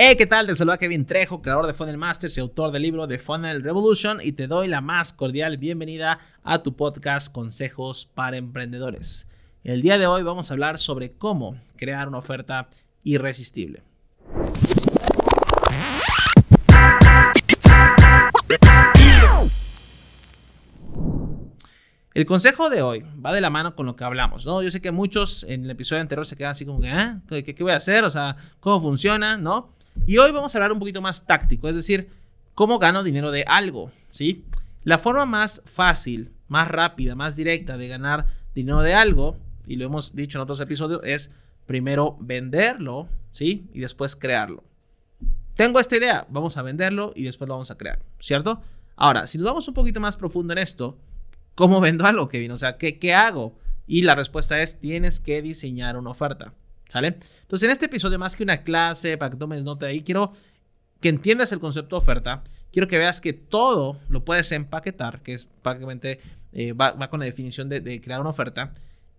Hey, ¿qué tal? Te saluda Kevin Trejo, creador de Funnel Masters y autor del libro The Funnel Revolution y te doy la más cordial bienvenida a tu podcast Consejos para Emprendedores. El día de hoy vamos a hablar sobre cómo crear una oferta irresistible. El consejo de hoy va de la mano con lo que hablamos, ¿no? Yo sé que muchos en el episodio anterior se quedan así como que, ¿eh? ¿Qué, qué voy a hacer? O sea, ¿cómo funciona? ¿No? Y hoy vamos a hablar un poquito más táctico, es decir, cómo gano dinero de algo, ¿sí? La forma más fácil, más rápida, más directa de ganar dinero de algo, y lo hemos dicho en otros episodios, es primero venderlo, ¿sí? Y después crearlo. Tengo esta idea, vamos a venderlo y después lo vamos a crear, ¿cierto? Ahora, si nos vamos un poquito más profundo en esto, ¿cómo vendo algo, Kevin? O sea, ¿qué, qué hago? Y la respuesta es, tienes que diseñar una oferta. ¿Sale? Entonces, en este episodio, más que una clase, para que tomes nota de ahí, quiero que entiendas el concepto de oferta. Quiero que veas que todo lo puedes empaquetar, que es prácticamente eh, va, con la definición de, crear una oferta.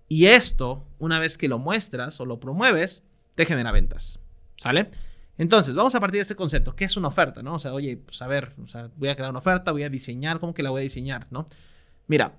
Y esto, una vez que lo muestras o lo promueves, te genera ventas. ¿Sale? Entonces, vamos a partir de este concepto. ¿Qué es una oferta? ¿no? O sea, oye, pues a ver, voy a crear una oferta, voy a diseñar, ¿cómo que la voy a diseñar? ¿no? Mira,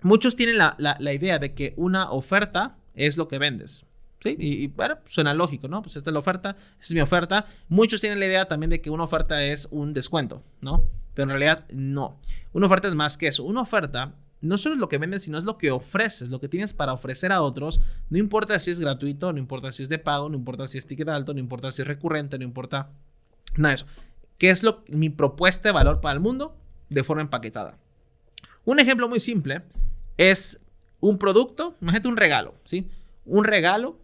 muchos tienen la, la idea de que una oferta es lo que vendes. Y, bueno, suena lógico, ¿no? Pues esta es la oferta, esta es mi oferta. Muchos tienen la idea también de que una oferta es un descuento, ¿no? Pero en realidad no. Una oferta es más que eso. Una oferta no solo es lo que vendes, sino es lo que ofreces, lo que tienes para ofrecer a otros. No importa si es gratuito, no importa si es de pago, no importa si es ticket alto, no importa si es recurrente, no importa nada de eso. ¿Qué es lo, mi propuesta de valor para el mundo? De forma empaquetada. Un ejemplo muy simple es un producto, imagínate un regalo, ¿sí? Un regalo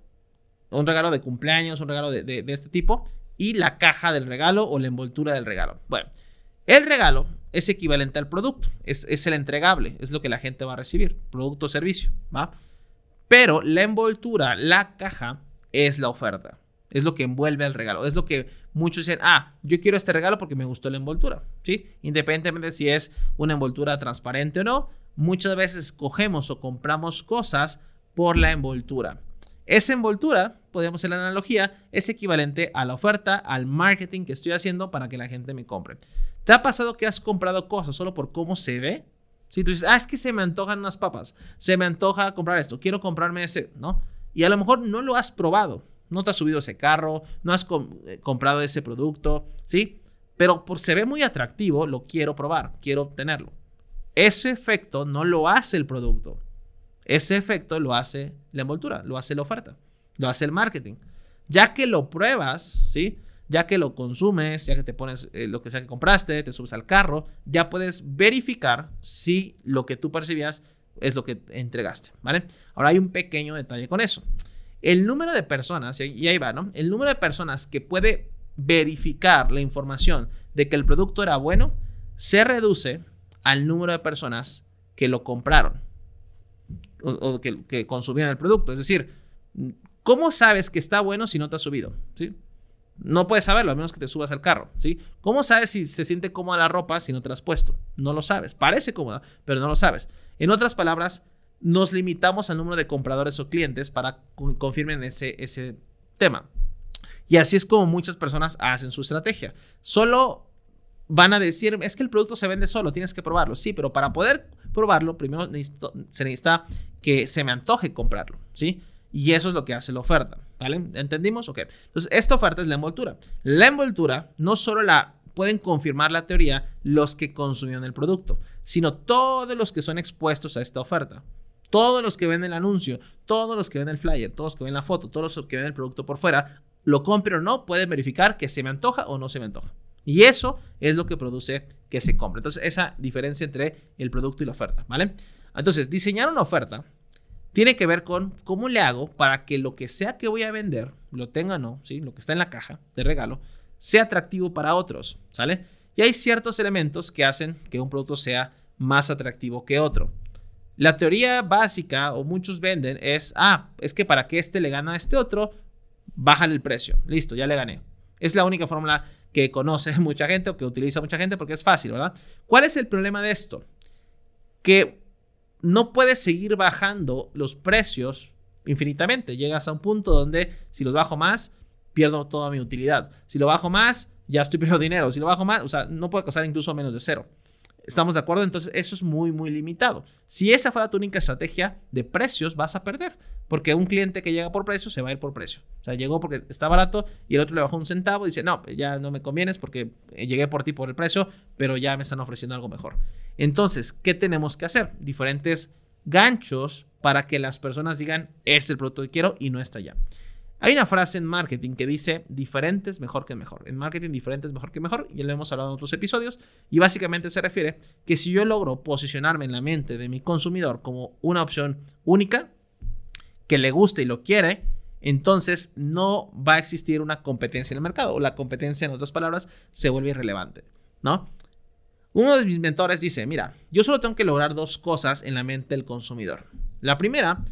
un regalo de cumpleaños, un regalo de, este tipo, y la caja del regalo o la envoltura del regalo. Bueno, el regalo es equivalente al producto, es, es el entregable, es lo que la gente va a recibir, producto o servicio, ¿va? Pero la envoltura, la caja, es la oferta. Es lo que envuelve al regalo. Es lo que muchos dicen, ah, yo quiero este regalo porque me gustó la envoltura. ¿Sí? Independientemente si es una envoltura transparente o no, muchas veces cogemos o compramos cosas por la envoltura. Esa envoltura, podríamos hacer la analogía, es equivalente a la oferta, al marketing que estoy haciendo para que la gente me compre. ¿Te ha pasado que has comprado cosas solo por cómo se ve? Si tú dices, ah, es que se me antojan unas papas, se me antoja comprar esto, quiero comprarme ese, ¿no? Y a lo mejor no lo has probado, no te has subido ese carro, no has eh, comprado ese producto, ¿sí? Pero por se ve muy atractivo, lo quiero probar, quiero obtenerlo. Ese efecto no lo hace el producto. Ese efecto lo hace la envoltura, lo hace la oferta, lo hace el marketing. Ya que lo pruebas, ¿sí? Ya que lo consumes, ya que te pones eh, lo que sea que compraste, te subes al carro, ya puedes verificar si lo que tú percibías es lo que entregaste, ¿vale? Ahora hay un pequeño detalle con eso. El número de personas, y ahí va, ¿no? El número de personas que puede verificar la información de que el producto era bueno se reduce al número de personas que lo compraron o, que, que, consumían el producto. Es decir, ¿cómo sabes que está bueno si no te has subido? ¿Sí? No puedes saberlo a menos que te subas al carro, ¿sí? ¿Cómo sabes si se siente cómoda la ropa si no te la has puesto? No lo sabes. Parece cómoda, pero no lo sabes. En otras palabras, nos limitamos al número de compradores o clientes para que confirmen ese, ese tema. Y así es como muchas personas hacen su estrategia. Solo van a decir, es que el producto se vende solo, tienes que probarlo. Sí, pero para poder probarlo, primero se necesita que se me antoje comprarlo, ¿sí? Y eso es lo que hace la oferta, ¿vale? ¿Entendimos? Ok. Entonces, esta oferta es la envoltura. La envoltura no solo la pueden confirmar la teoría los que consumieron el producto, sino todos los que son expuestos a esta oferta. Todos los que ven el anuncio, todos los que ven el flyer, todos los que ven la foto, todos los que ven el producto por fuera, lo compren o no, pueden verificar que se me antoja o no se me antoja. Y eso es lo que produce que se compre. Entonces, esa diferencia entre el producto y la oferta, ¿vale? Entonces, diseñar una oferta tiene que ver con cómo le hago para que lo que sea que voy a vender, lo tenga o no, ¿sí? Lo que está en la caja de regalo, sea atractivo para otros, ¿sale? Y hay ciertos elementos que hacen que un producto sea más atractivo que otro. La teoría básica, o muchos venden, es, ah, es que para que este le gana a este otro, bájale el precio. Listo, ya le gané. Es la única fórmula que conoce mucha gente o que utiliza mucha gente porque es fácil, ¿verdad? ¿Cuál es el problema de esto? Que no puedes seguir bajando los precios infinitamente. Llegas a un punto donde si los bajo más, pierdo toda mi utilidad. Si lo bajo más, ya estoy perdiendo dinero. Si lo bajo más, o sea, no puede costar incluso menos de cero. ¿Estamos de acuerdo? Entonces eso es muy, muy limitado. Si esa fuera tu única estrategia de precios, vas a perder. Porque un cliente que llega por precio se va a ir por precio. O sea, llegó porque está barato y el otro le bajó un centavo y dice, no, ya no me convienes porque llegué por ti por el precio, pero ya me están ofreciendo algo mejor. Entonces, ¿qué tenemos que hacer? Diferentes ganchos para que las personas digan, es el producto que quiero y no está ya. Hay una frase en marketing que dice diferente es mejor que mejor. En marketing diferente es mejor que mejor. Ya lo hemos hablado en otros episodios. Y básicamente se refiere que si yo logro posicionarme en la mente de mi consumidor como una opción única, que le guste y lo quiere, entonces no va a existir una competencia en el mercado. O la competencia, en otras palabras, se vuelve irrelevante. ¿No? Uno de mis mentores dice, mira, yo solo tengo que lograr dos cosas en la mente del consumidor. La primera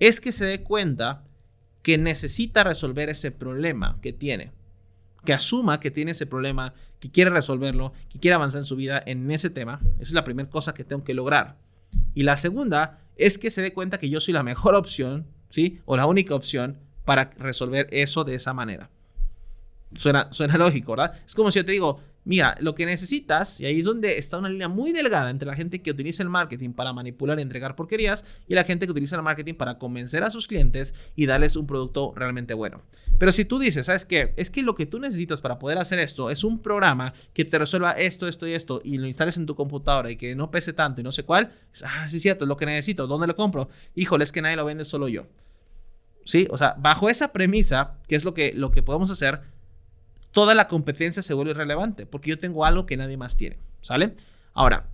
es que se dé cuenta que necesita resolver ese problema que tiene. Que asuma que tiene ese problema, que quiere resolverlo, que quiere avanzar en su vida en ese tema. Esa es la primera cosa que tengo que lograr. Y la segunda es que se dé cuenta que yo soy la mejor opción, ¿sí? O la única opción para resolver eso de esa manera. Suena, suena lógico, ¿verdad? Es como si yo te digo, Mira, lo que necesitas, y ahí es donde está una línea muy delgada entre la gente que utiliza el marketing para manipular y entregar porquerías y la gente que utiliza el marketing para convencer a sus clientes y darles un producto realmente bueno. Pero si tú dices, ¿sabes qué? Es que lo que tú necesitas para poder hacer esto es un programa que te resuelva esto, esto y esto y lo instales en tu computadora y que no pese tanto y no sé cuál, ah, sí es cierto, es lo que necesito, ¿dónde lo compro? Híjole, es que nadie lo vende, solo yo. ¿Sí? O sea, bajo esa premisa, ¿qué es lo que, lo que podemos hacer? Toda la competencia se vuelve relevante porque yo tengo algo que nadie más tiene, ¿sale? Ahora,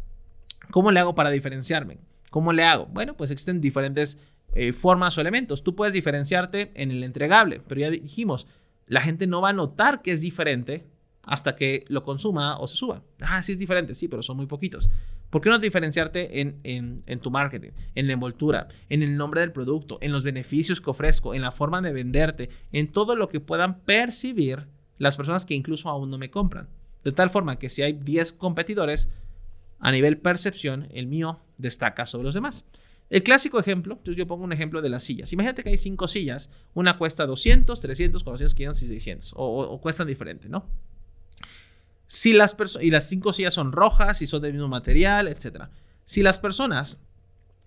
¿cómo le hago para diferenciarme? ¿Cómo le hago? Bueno, pues existen diferentes eh, formas o elementos. Tú puedes diferenciarte en el entregable, pero ya dijimos, la gente no va a notar que es diferente hasta que lo consuma o se suba. Ah, sí es diferente, sí, pero son muy poquitos. ¿Por qué no diferenciarte en, en, tu marketing, en la envoltura, en el nombre del producto, en los beneficios que ofrezco, en la forma de venderte, en todo lo que puedan percibir las personas que incluso aún no me compran. De tal forma que si hay 10 competidores, a nivel percepción, el mío destaca sobre los demás. El clásico ejemplo, yo pongo un ejemplo de las sillas. Imagínate que hay 5 sillas, una cuesta 200, 300, 400, 500 y 600, o, cuestan diferente, ¿no? Si las y las 5 sillas son rojas y son del mismo material, etc. Si las personas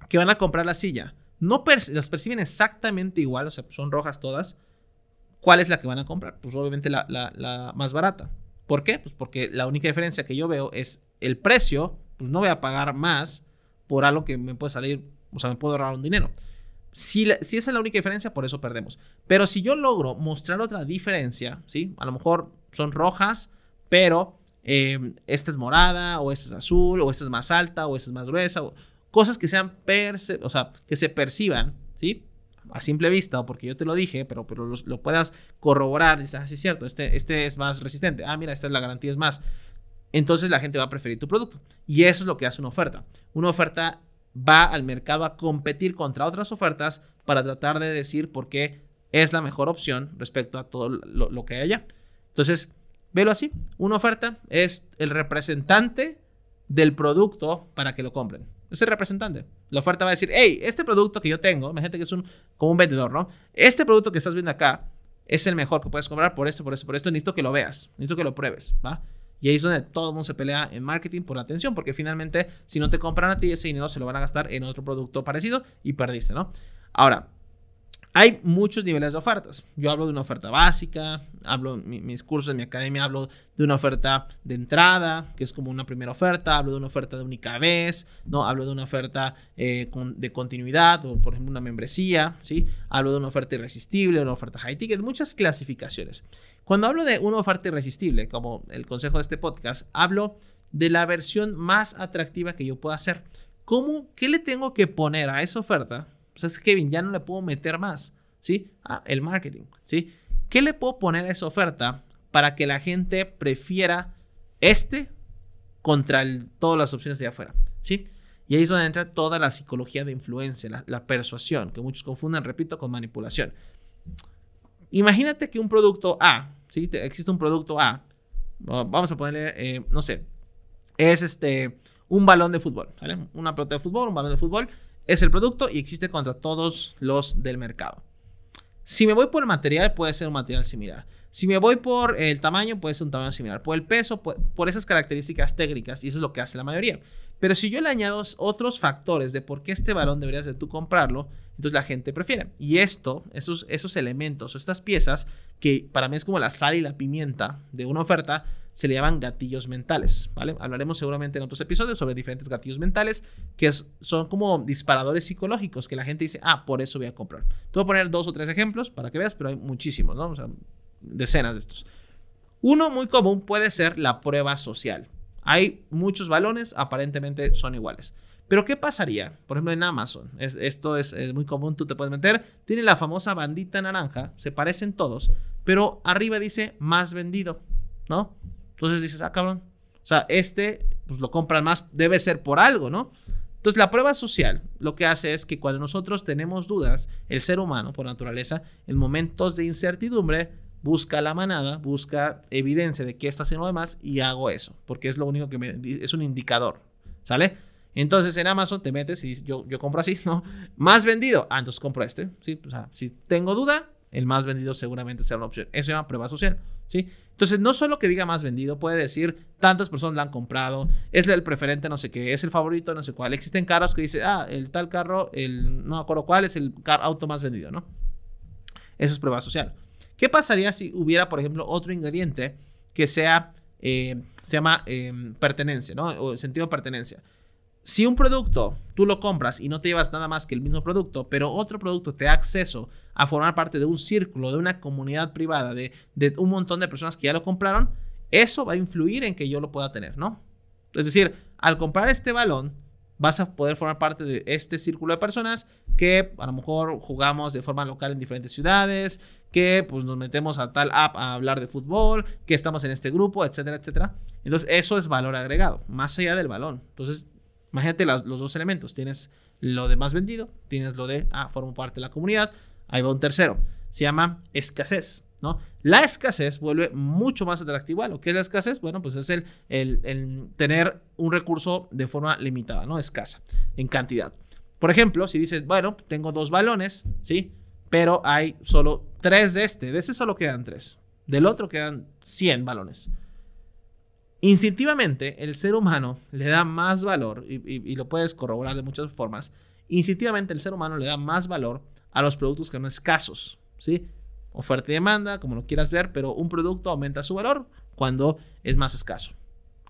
que van a comprar la silla no las perciben exactamente igual, o sea, son rojas todas, ¿Cuál es la que van a comprar? Pues obviamente la, más barata. ¿Por qué? Pues porque la única diferencia que yo veo es el precio, pues no voy a pagar más por algo que me puede salir, o sea, me puedo ahorrar un dinero. Si, si, esa es la única diferencia, por eso perdemos. Pero si yo logro mostrar otra diferencia, ¿sí? A lo mejor son rojas, pero eh, esta es morada, o esta es azul, o esta es más alta, o esta es más gruesa, o cosas que sean, o sea, que se perciban, ¿sí? A simple vista o porque yo te lo dije, pero, pero lo, puedas corroborar, dices, ah, sí es cierto, este, este es más resistente, ah, mira, esta es la garantía, es más. Entonces la gente va a preferir tu producto. Y eso es lo que hace una oferta. Una oferta va al mercado a competir contra otras ofertas para tratar de decir por qué es la mejor opción respecto a todo lo, lo que hay allá. Entonces, velo así. Una oferta es el representante del producto para que lo compren. Es el representante. La oferta va a decir, hey, este producto que yo tengo, imagínate que es un, como un vendedor, ¿no? Este producto que estás viendo acá es el mejor que puedes comprar por esto, por esto, por esto. Necesito que lo veas, necesito que lo pruebes, ¿va? Y ahí es donde todo el mundo se pelea en marketing por la atención, porque finalmente, si no te compran a ti, ese dinero se lo van a gastar en otro producto parecido y perdiste, ¿no? Ahora, hay muchos niveles de ofertas. Yo hablo de una oferta básica, hablo mis cursos en mi academia, hablo de una oferta de entrada, que es como una primera oferta, hablo de una oferta de única vez, ¿no? Hablo de una oferta eh, de continuidad, o por ejemplo una membresía, ¿sí? Hablo de una oferta irresistible, una oferta high ticket, muchas clasificaciones. Cuando hablo de una oferta irresistible, como el consejo de este podcast, hablo de la versión más atractiva que yo pueda hacer. ¿Cómo, qué le tengo que poner a esa oferta pues es Kevin, ya no le puedo meter más, ¿sí? El marketing, ¿sí? ¿Qué le puedo poner a esa oferta para que la gente prefiera este contra todas las opciones de afuera, ¿sí? Y ahí es donde entra toda la psicología de influencia, la, persuasión, que muchos confunden, repito, con manipulación. Imagínate que un producto A, ¿sí? Existe un producto A, vamos a ponerle, eh, no sé, es este, un balón de fútbol, ¿vale? Una pelota de fútbol, un balón de fútbol, es el producto y existe contra todos los del mercado. Si me voy por el material, puede ser un material similar. Si me voy por el tamaño, puede ser un tamaño similar. Por el peso, por, esas características técnicas, y eso es lo que hace la mayoría. Pero si yo le añado otros factores de por qué este balón deberías de tú comprarlo, entonces la gente prefiere. Y esto, esos, esos elementos, estas piezas, que para mí es como la sal y la pimienta de una oferta, se le llaman gatillos mentales, ¿vale? Hablaremos seguramente en otros episodios sobre diferentes gatillos mentales que son como disparadores psicológicos que la gente dice, ah, por eso voy a comprar. Te voy a poner dos o tres ejemplos para que veas, pero hay muchísimos, ¿no? O sea, decenas de estos. Uno muy común puede ser la prueba social. Hay muchos balones, aparentemente son iguales. Pero ¿qué pasaría? Por ejemplo, en Amazon, esto es, muy común, tú te puedes meter, tiene la famosa bandita naranja, se parecen todos, pero arriba dice más vendido, ¿no? Entonces dices, ah, cabrón, o sea, este, pues lo compran más, debe ser por algo, ¿no? Entonces, la prueba social lo que hace es que cuando nosotros tenemos dudas, el ser humano, por naturaleza, en momentos de incertidumbre, busca la manada, busca evidencia de que está haciendo demás y hago eso, porque es lo único que me es un indicador, ¿sale? Entonces en Amazon te metes y yo, yo compro así, ¿no? Más vendido, ah, entonces compro este, ¿sí? O sea, si tengo duda, el más vendido seguramente será una opción. Eso se llama prueba social, Entonces, no solo que diga más vendido, puede decir tantas personas la han comprado, es el preferente no sé qué, es el favorito no sé cuál. Existen carros que dicen, ah, el tal carro, el no acuerdo cuál es el auto más vendido, ¿no? Eso es prueba social. ¿Qué pasaría si hubiera, por ejemplo, otro ingrediente que sea, eh, se llama eh, pertenencia, ¿no? O sentido de pertenencia. Si un producto tú lo compras y no te llevas nada más que el mismo producto, pero otro producto te da acceso a formar parte de un círculo, de una comunidad privada, de, un montón de personas que ya lo compraron, eso va a influir en que yo lo pueda tener, ¿no? Es decir, al comprar este balón, vas a poder formar parte de este círculo de personas que a lo mejor jugamos de forma local en diferentes ciudades, que pues nos metemos a tal app a hablar de fútbol, que estamos en este grupo, etcétera, etcétera. Entonces eso es valor agregado, más allá del balón. Entonces, imagínate los dos elementos. Tienes lo de más vendido, tienes lo de, ah, formo parte de la comunidad. Ahí va un tercero. Se llama escasez. ¿no? La escasez vuelve mucho más atractivo a lo que es la escasez. Bueno, pues es el, el, tener un recurso de forma limitada, ¿no? Escasa en cantidad. Por ejemplo, si dices, bueno, tengo dos balones, ¿sí? Pero hay solo tres de este. De ese solo quedan tres. Del otro quedan 100 balones. Instintivamente, el ser humano le da más valor, y, lo puedes corroborar de muchas formas, instintivamente el ser humano le da más valor a los productos que no escasos, ¿sí? oferta y demanda, como lo quieras ver, pero un producto aumenta su valor cuando es más escaso.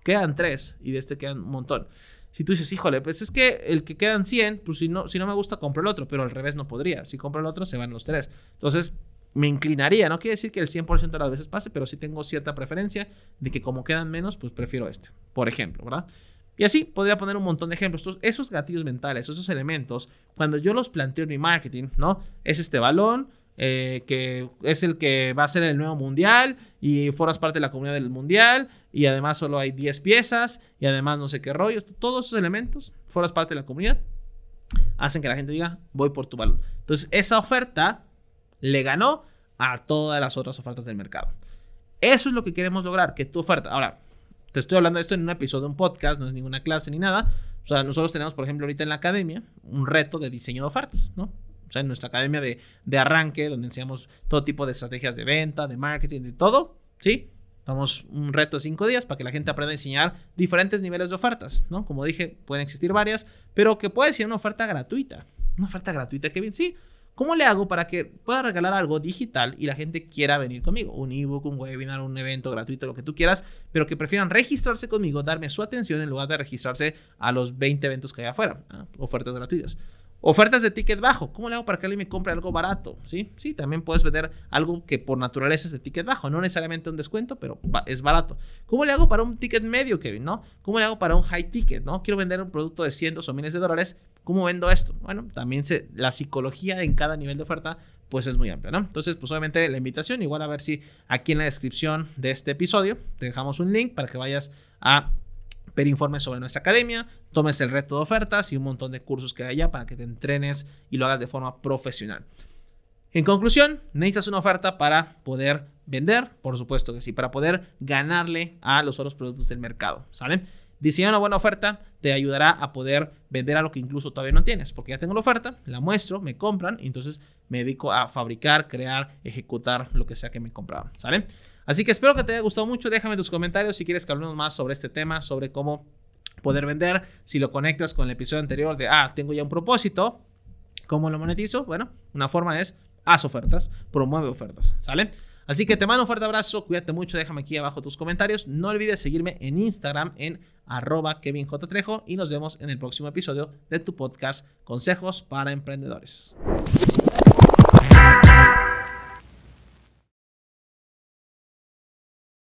Quedan tres y de este quedan un montón. Si tú dices, híjole, pues es que el que quedan 100, pues si no, si no me gusta, compro el otro, pero al revés no podría. Si compro el otro, se van los tres. Entonces, me inclinaría, no quiere decir que el 100% de las veces pase, pero sí tengo cierta preferencia de que como quedan menos, pues prefiero este, por ejemplo, ¿verdad? Y así podría poner un montón de ejemplos. esos gatillos mentales, esos elementos, cuando yo los planteo en mi marketing, ¿no? Es este balón, eh, que es el que va a ser el nuevo mundial y formas parte de la comunidad del mundial y además solo hay 10 piezas y además no sé qué rollo. Todos esos elementos, formas parte de la comunidad, hacen que la gente diga, voy por tu balón. Entonces, esa oferta le ganó a todas las otras ofertas del mercado. Eso es lo que queremos lograr, que tu oferta... Ahora, te estoy hablando de esto en un episodio un podcast, no es ninguna clase ni nada. O sea, nosotros tenemos, por ejemplo, ahorita en la academia un reto de diseño de ofertas, ¿no? o sea, en nuestra academia de, de arranque, donde enseñamos todo tipo de estrategias de venta, de marketing, de todo, ¿sí? Damos un reto de cinco días para que la gente aprenda a diseñar diferentes niveles de ofertas, ¿no? Como dije, pueden existir varias, pero que puede ser una oferta gratuita. Una oferta gratuita, Kevin, sí. ¿Cómo le hago para que pueda regalar algo digital y la gente quiera venir conmigo? Un ebook, un webinar, un evento gratuito, lo que tú quieras, pero que prefieran registrarse conmigo, darme su atención en lugar de registrarse a los 20 eventos que hay afuera, ofertas gratuitas. Ofertas de ticket bajo. ¿Cómo le hago para que alguien me compre algo barato? Sí, sí, también puedes vender algo que por naturaleza es de ticket bajo. No necesariamente un descuento, pero es barato. ¿Cómo le hago para un ticket medio, Kevin? ¿No? ¿Cómo le hago para un high ticket? ¿No? Quiero vender un producto de cientos o miles de dólares. ¿Cómo vendo esto? Bueno, también se, la psicología en cada nivel de oferta pues es muy amplia, ¿no? Entonces, pues obviamente la invitación, igual a ver si aquí en la descripción de este episodio te dejamos un link para que vayas a ver informes sobre nuestra academia, tomes el reto de ofertas y un montón de cursos que hay allá para que te entrenes y lo hagas de forma profesional. En conclusión, necesitas una oferta para poder vender, por supuesto que sí, para poder ganarle a los otros productos del mercado, ¿sale? Diseñar una buena oferta te ayudará a poder vender algo que incluso todavía no tienes, porque ya tengo la oferta, la muestro, me compran y entonces me dedico a fabricar, crear, ejecutar lo que sea que me compraban, ¿sale? Así que espero que te haya gustado mucho, déjame tus comentarios si quieres que hablemos más sobre este tema, sobre cómo poder vender, si lo conectas con el episodio anterior de, ah, tengo ya un propósito, ¿cómo lo monetizo? Bueno, una forma es, haz ofertas, promueve ofertas, ¿sale? Así que te mando un fuerte abrazo, cuídate mucho, déjame aquí abajo tus comentarios. No olvides seguirme en Instagram en arroba Kevin J. Trejo y nos vemos en el próximo episodio de tu podcast Consejos para Emprendedores.